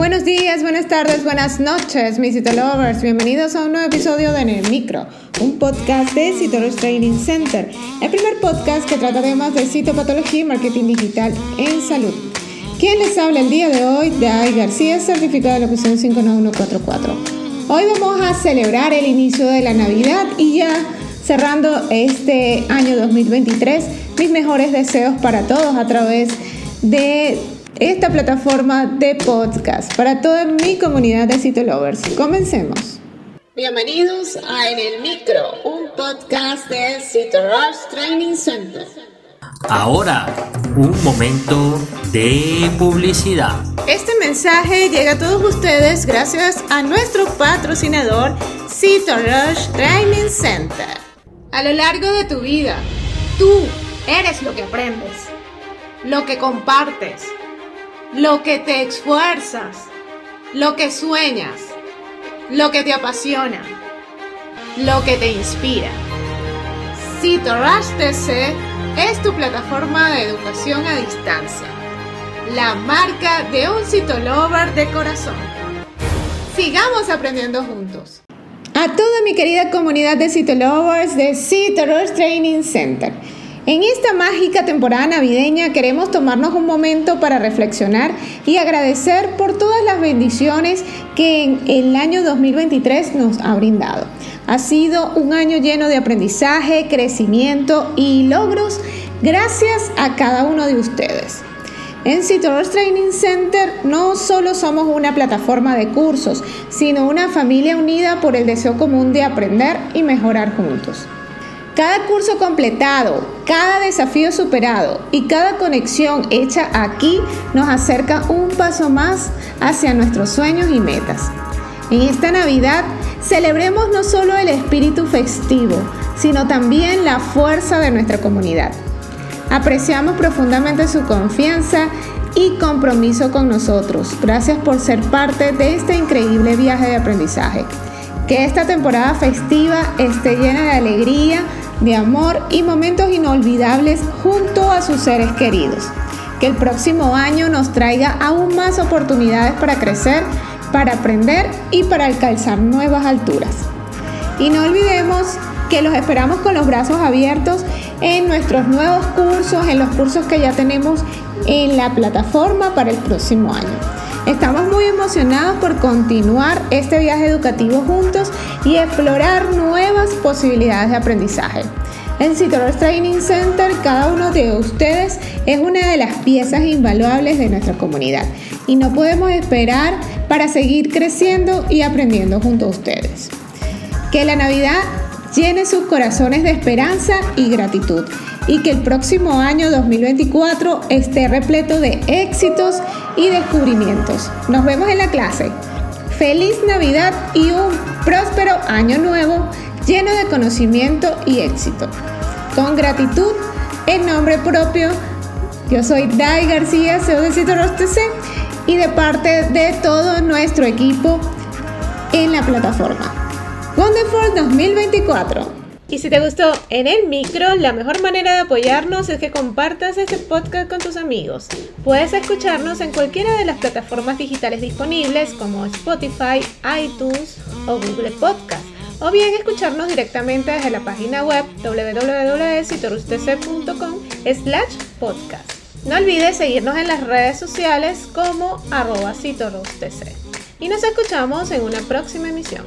Buenos días, buenas tardes, buenas noches, mis Citolovers. Bienvenidos a un nuevo episodio de En el Micro, un podcast de Citolovers Training Center, el primer podcast que trata temas de citopatología y marketing digital en salud. ¿Quién les habla el día de hoy? Dai García, certificado de locución 59144. Hoy vamos a celebrar el inicio de la Navidad y ya cerrando este año 2023, mis mejores deseos para todos a través de esta plataforma de podcast para toda mi comunidad de Citolovers. Comencemos. Bienvenidos a En el Micro, un podcast de Citolovers Training Center. Ahora, un momento de publicidad. Este mensaje llega a todos ustedes gracias a nuestro patrocinador Citorush Training Center. A lo largo de tu vida, tú eres lo que aprendes, lo que compartes lo que te esfuerzas, lo que sueñas, lo que te apasiona, lo que te inspira. CitoRush TC es tu plataforma de educación a distancia, la marca de un Citolover de corazón. Sigamos aprendiendo juntos. A toda mi querida comunidad de Citolovers de CitoRush Training Center. En esta mágica temporada navideña queremos tomarnos un momento para reflexionar y agradecer por todas las bendiciones que en el año 2023 nos ha brindado. Ha sido un año lleno de aprendizaje, crecimiento y logros gracias a cada uno de ustedes. En Citrus Training Center no solo somos una plataforma de cursos, sino una familia unida por el deseo común de aprender y mejorar juntos. Cada curso completado, cada desafío superado y cada conexión hecha aquí nos acerca un paso más hacia nuestros sueños y metas. En esta Navidad celebremos no solo el espíritu festivo, sino también la fuerza de nuestra comunidad. Apreciamos profundamente su confianza y compromiso con nosotros. Gracias por ser parte de este increíble viaje de aprendizaje. Que esta temporada festiva esté llena de alegría, de amor y momentos inolvidables junto a sus seres queridos. Que el próximo año nos traiga aún más oportunidades para crecer, para aprender y para alcanzar nuevas alturas. Y no olvidemos que los esperamos con los brazos abiertos en nuestros nuevos cursos, en los cursos que ya tenemos en la plataforma para el próximo año. Estamos muy emocionados por continuar este viaje educativo juntos y explorar nuevas posibilidades de aprendizaje. En Citrus Training Center, cada uno de ustedes es una de las piezas invaluables de nuestra comunidad y no podemos esperar para seguir creciendo y aprendiendo junto a ustedes. Que la Navidad llene sus corazones de esperanza y gratitud y que el próximo año 2024 esté repleto de éxitos y descubrimientos. Nos vemos en la clase. Feliz Navidad y un próspero año nuevo lleno de conocimiento y éxito. Con en nombre propio, yo soy Dai García, CEO de TC y de parte de todo nuestro equipo en la plataforma. Wonderful 2024. Y si te gustó en el micro, la mejor manera de apoyarnos es que compartas este podcast con tus amigos. Puedes escucharnos en cualquiera de las plataformas digitales disponibles como Spotify, iTunes o Google Podcast. O bien escucharnos directamente desde la página web www.citorustc.com slash podcast. No olvides seguirnos en las redes sociales como arroba Y nos escuchamos en una próxima emisión.